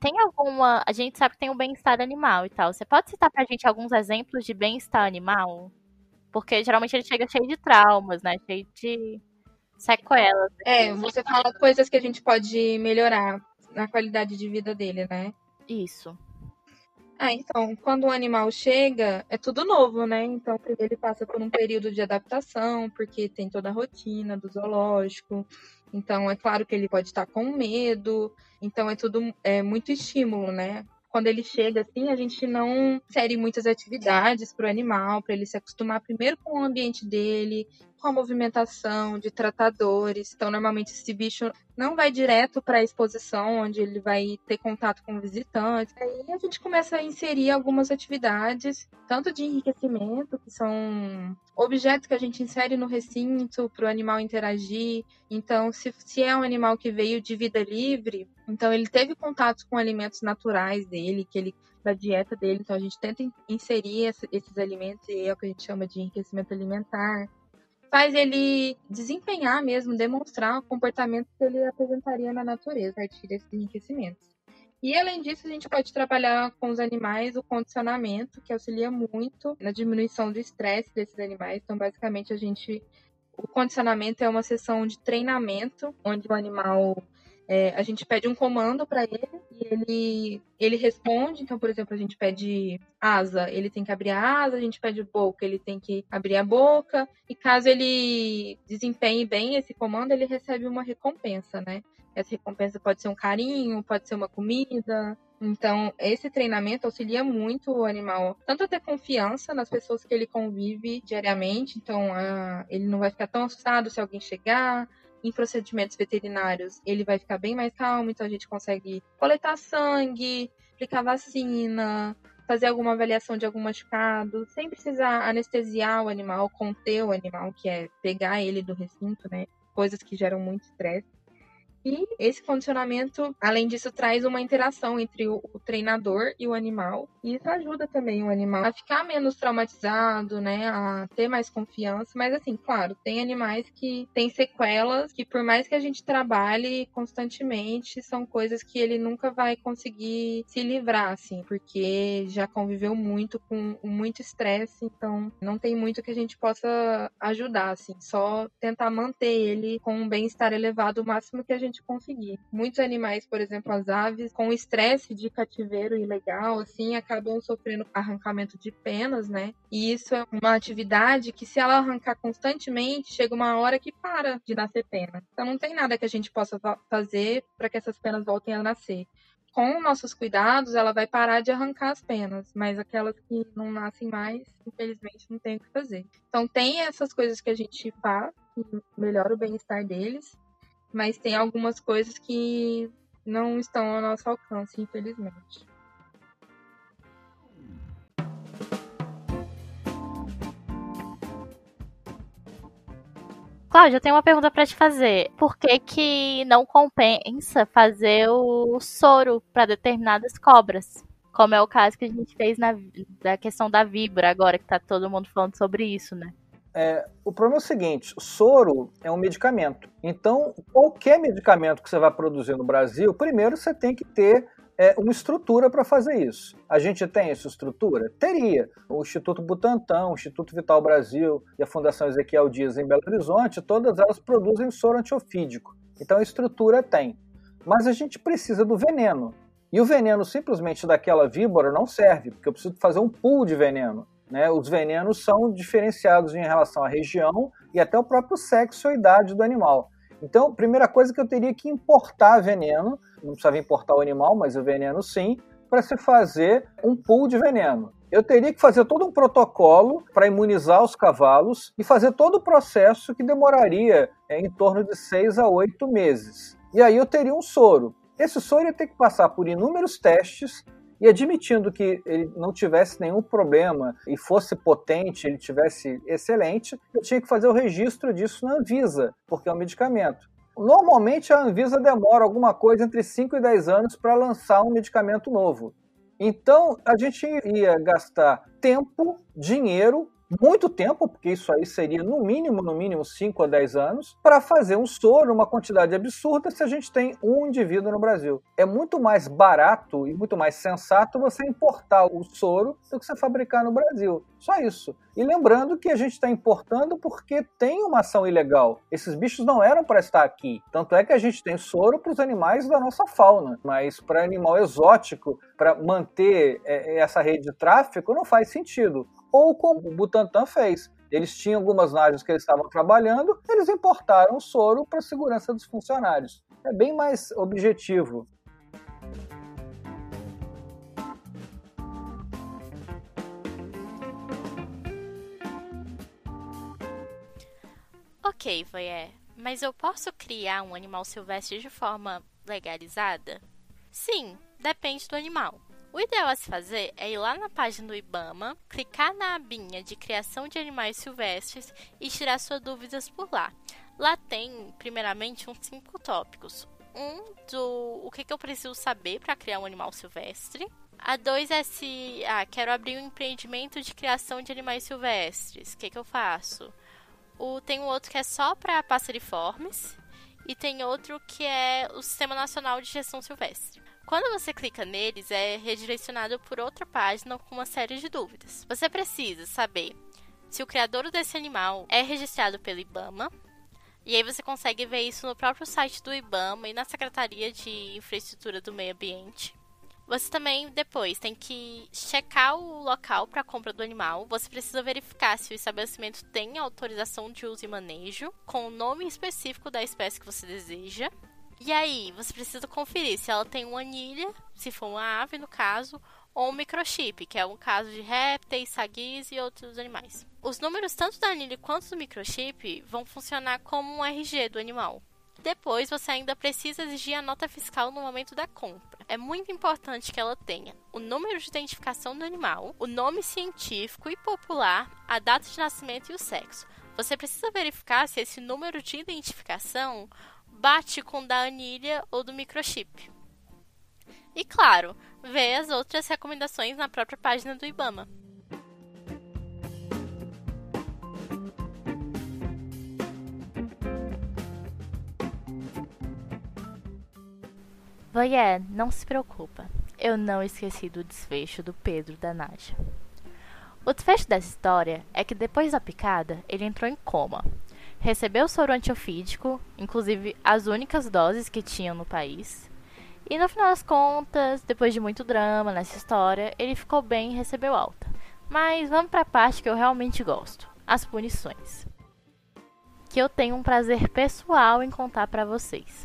tem alguma, a gente sabe que tem o um bem-estar animal e tal. Você pode citar pra gente alguns exemplos de bem-estar animal? Porque geralmente ele chega cheio de traumas, né? Cheio de sequelas. É, você fala coisas que a gente pode melhorar na qualidade de vida dele, né? Isso. Ah, então, quando o animal chega, é tudo novo, né? Então, primeiro ele passa por um período de adaptação, porque tem toda a rotina do zoológico. Então, é claro que ele pode estar com medo. Então, é tudo é muito estímulo, né? Quando ele chega assim, a gente não insere muitas atividades para o animal, para ele se acostumar primeiro com o ambiente dele, com a movimentação de tratadores. Então, normalmente esse bicho não vai direto para a exposição, onde ele vai ter contato com visitantes. Aí a gente começa a inserir algumas atividades, tanto de enriquecimento, que são objetos que a gente insere no recinto para o animal interagir. Então, se, se é um animal que veio de vida livre, então ele teve contato com alimentos naturais dele, que ele da dieta dele. Então a gente tenta inserir esses alimentos e é o que a gente chama de enriquecimento alimentar faz ele desempenhar mesmo, demonstrar o comportamento que ele apresentaria na natureza a partir desses enriquecimentos. E além disso, a gente pode trabalhar com os animais o condicionamento, que auxilia muito na diminuição do estresse desses animais. Então, basicamente, a gente o condicionamento é uma sessão de treinamento, onde o animal é, a gente pede um comando para ele e ele, ele responde. Então, por exemplo, a gente pede asa, ele tem que abrir a asa, a gente pede boca, ele tem que abrir a boca. E caso ele desempenhe bem esse comando, ele recebe uma recompensa, né? Essa recompensa pode ser um carinho, pode ser uma comida. Então, esse treinamento auxilia muito o animal, tanto a ter confiança nas pessoas que ele convive diariamente. Então, ele não vai ficar tão assustado se alguém chegar, em procedimentos veterinários, ele vai ficar bem mais calmo, então a gente consegue coletar sangue, aplicar vacina, fazer alguma avaliação de algum machucado, sem precisar anestesiar o animal, conter o animal, que é pegar ele do recinto, né? Coisas que geram muito estresse. E esse condicionamento, além disso, traz uma interação entre o, treinador e o animal. E isso ajuda também o animal a ficar menos traumatizado, né? A ter mais confiança. Mas, assim, claro, tem animais que têm sequelas que, por mais que a gente trabalhe constantemente, são coisas que ele nunca vai conseguir se livrar, assim, porque já conviveu muito com muito estresse. Então, não tem muito que a gente possa ajudar, assim. Só tentar manter ele com um bem-estar elevado o máximo que a gente conseguir. Muitos animais, por exemplo, as aves, com estresse de cativeiro ilegal, assim, acabam sofrendo arrancamento de penas, né? E isso é uma atividade que, se ela arrancar constantemente, chega uma hora que para de nascer pena. Então, não tem nada que a gente possa fazer para que essas penas voltem a nascer com nossos cuidados, ela vai parar de arrancar as penas, mas aquelas que não nascem mais, infelizmente, não tem o que fazer. Então, tem essas coisas que a gente faz, que melhora o bem-estar deles, mas tem algumas coisas que não estão ao nosso alcance, infelizmente. Cláudia, eu tenho uma pergunta para te fazer. Por que que não compensa fazer o soro para determinadas cobras? Como é o caso que a gente fez na da questão da víbora agora, que tá todo mundo falando sobre isso, né? É, o problema é o seguinte: soro é um medicamento. Então, qualquer medicamento que você vai produzir no Brasil, primeiro você tem que ter é, uma estrutura para fazer isso. A gente tem essa estrutura? Teria. O Instituto Butantan, o Instituto Vital Brasil e a Fundação Ezequiel Dias em Belo Horizonte, todas elas produzem soro antiofídico. Então a estrutura tem. Mas a gente precisa do veneno. E o veneno simplesmente daquela víbora não serve, porque eu preciso fazer um pool de veneno. Né? Os venenos são diferenciados em relação à região e até o próprio sexo ou idade do animal. Então, primeira coisa que eu teria que importar veneno, não precisava importar o animal, mas o veneno sim, para se fazer um pool de veneno. Eu teria que fazer todo um protocolo para imunizar os cavalos e fazer todo o processo que demoraria é, em torno de seis a oito meses. E aí eu teria um soro. Esse soro ia ter que passar por inúmeros testes e admitindo que ele não tivesse nenhum problema e fosse potente, ele tivesse excelente, eu tinha que fazer o registro disso na Anvisa, porque é um medicamento. Normalmente a Anvisa demora alguma coisa entre 5 e 10 anos para lançar um medicamento novo. Então a gente ia gastar tempo, dinheiro muito tempo, porque isso aí seria no mínimo, no mínimo 5 a 10 anos, para fazer um soro, uma quantidade absurda, se a gente tem um indivíduo no Brasil. É muito mais barato e muito mais sensato você importar o soro do que você fabricar no Brasil. Só isso. E lembrando que a gente está importando porque tem uma ação ilegal. Esses bichos não eram para estar aqui. Tanto é que a gente tem soro para os animais da nossa fauna, mas para animal exótico, para manter é, essa rede de tráfico, não faz sentido ou como o Butantan fez. Eles tinham algumas naves que eles estavam trabalhando, eles importaram soro para a segurança dos funcionários. É bem mais objetivo. Ok, Voyeur, mas eu posso criar um animal silvestre de forma legalizada? Sim, depende do animal. O ideal a se fazer é ir lá na página do IBAMA, clicar na abinha de criação de animais silvestres e tirar suas dúvidas por lá. Lá tem, primeiramente, uns cinco tópicos. Um do o que, que eu preciso saber para criar um animal silvestre. A dois é se ah, quero abrir um empreendimento de criação de animais silvestres. O que, que eu faço? O, tem um outro que é só para passeriformes. E tem outro que é o Sistema Nacional de Gestão Silvestre. Quando você clica neles, é redirecionado por outra página com uma série de dúvidas. Você precisa saber se o criador desse animal é registrado pelo IBAMA. E aí você consegue ver isso no próprio site do IBAMA e na Secretaria de Infraestrutura do Meio Ambiente. Você também depois tem que checar o local para compra do animal. Você precisa verificar se o estabelecimento tem autorização de uso e manejo com o nome específico da espécie que você deseja. E aí, você precisa conferir se ela tem uma anilha, se for uma ave no caso, ou um microchip, que é um caso de répteis, saguis e outros animais. Os números tanto da anilha quanto do microchip vão funcionar como um RG do animal. Depois, você ainda precisa exigir a nota fiscal no momento da compra. É muito importante que ela tenha o número de identificação do animal, o nome científico e popular, a data de nascimento e o sexo. Você precisa verificar se esse número de identificação bate com da anilha ou do microchip. E claro, vê as outras recomendações na própria página do IBAMA. Voyeur, não se preocupa. Eu não esqueci do desfecho do Pedro da Nádia. O desfecho dessa história é que depois da picada, ele entrou em coma recebeu soro antiofídico, inclusive as únicas doses que tinham no país. E no final das contas, depois de muito drama nessa história, ele ficou bem e recebeu alta. Mas vamos para a parte que eu realmente gosto: as punições. Que eu tenho um prazer pessoal em contar para vocês.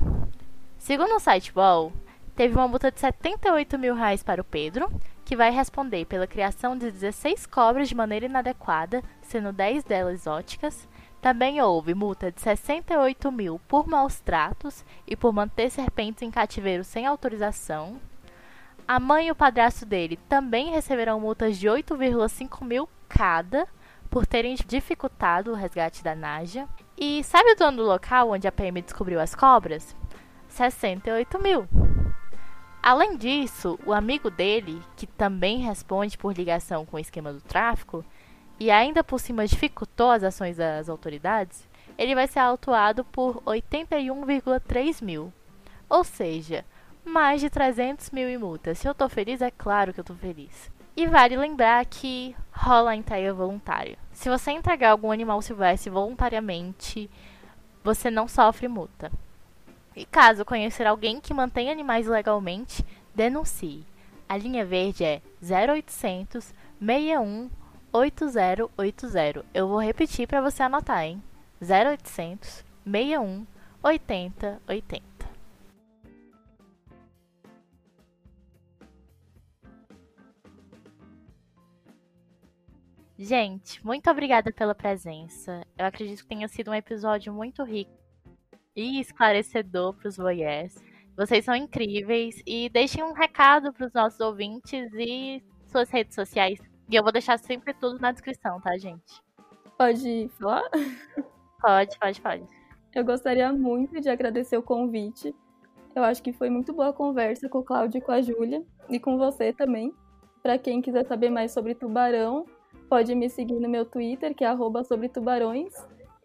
Segundo o site Ball, teve uma multa de 78 mil reais para o Pedro, que vai responder pela criação de 16 cobras de maneira inadequada, sendo 10 delas exóticas. Também houve multa de 68 mil por maus tratos e por manter serpentes em cativeiro sem autorização. A mãe e o padrasto dele também receberão multas de 8,5 mil cada por terem dificultado o resgate da Naja. E sabe o dono do local onde a PM descobriu as cobras? 68 mil. Além disso, o amigo dele, que também responde por ligação com o esquema do tráfico, e ainda por cima dificultou as ações das autoridades, ele vai ser autuado por 81,3 mil. Ou seja, mais de 300 mil em multa. Se eu tô feliz, é claro que eu tô feliz. E vale lembrar que rola a entrega voluntária. Se você entregar algum animal silvestre voluntariamente, você não sofre multa. E caso conhecer alguém que mantém animais legalmente, denuncie. A linha verde é 0800 61 8080. Eu vou repetir para você anotar, hein? 0800 61 8080. Gente, muito obrigada pela presença. Eu acredito que tenha sido um episódio muito rico e esclarecedor para os voyeurs. Vocês são incríveis e deixem um recado para os nossos ouvintes e suas redes sociais. E eu vou deixar sempre tudo na descrição, tá, gente? Pode falar? Pode, pode, pode. Eu gostaria muito de agradecer o convite. Eu acho que foi muito boa a conversa com o Cláudio e com a Júlia e com você também. Para quem quiser saber mais sobre tubarão, pode me seguir no meu Twitter, que é sobre tubarões.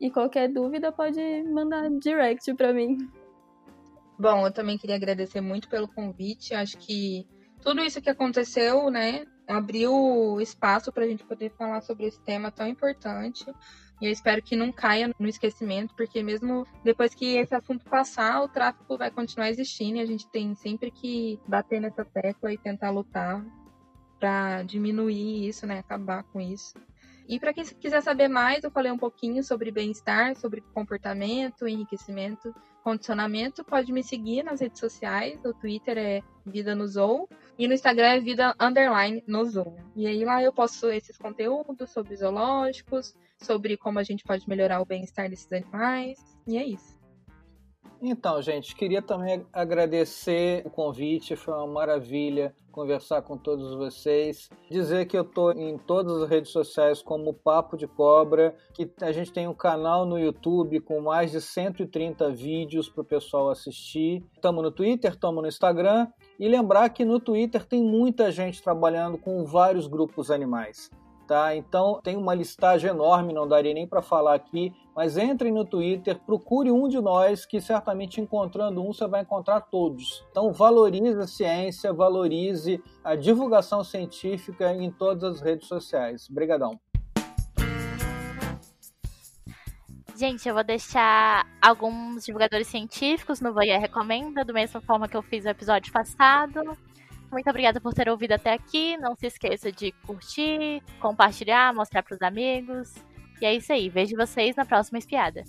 E qualquer dúvida pode mandar direct para mim. Bom, eu também queria agradecer muito pelo convite. Acho que tudo isso que aconteceu, né, abriu espaço para a gente poder falar sobre esse tema tão importante. E eu espero que não caia no esquecimento, porque mesmo depois que esse assunto passar, o tráfico vai continuar existindo e a gente tem sempre que bater nessa tecla e tentar lutar para diminuir isso, né, acabar com isso. E para quem quiser saber mais, eu falei um pouquinho sobre bem-estar, sobre comportamento, enriquecimento, condicionamento. Pode me seguir nas redes sociais. O Twitter é Vida no Zou e no Instagram é Vida Underline no Zou. E aí lá eu posto esses conteúdos sobre zoológicos, sobre como a gente pode melhorar o bem-estar desses animais. E é isso. Então, gente, queria também agradecer o convite, foi uma maravilha conversar com todos vocês. Dizer que eu estou em todas as redes sociais como Papo de Cobra, que a gente tem um canal no YouTube com mais de 130 vídeos para o pessoal assistir. Estamos no Twitter, estamos no Instagram. E lembrar que no Twitter tem muita gente trabalhando com vários grupos animais. Tá? Então tem uma listagem enorme, não daria nem para falar aqui, mas entre no Twitter, procure um de nós, que certamente encontrando um você vai encontrar todos. Então valorize a ciência, valorize a divulgação científica em todas as redes sociais. Obrigadão. Gente, eu vou deixar alguns divulgadores científicos no Voyeur Recomenda, da mesma forma que eu fiz no episódio passado. Muito obrigada por ter ouvido até aqui. Não se esqueça de curtir, compartilhar, mostrar para os amigos. E é isso aí. Vejo vocês na próxima espiada.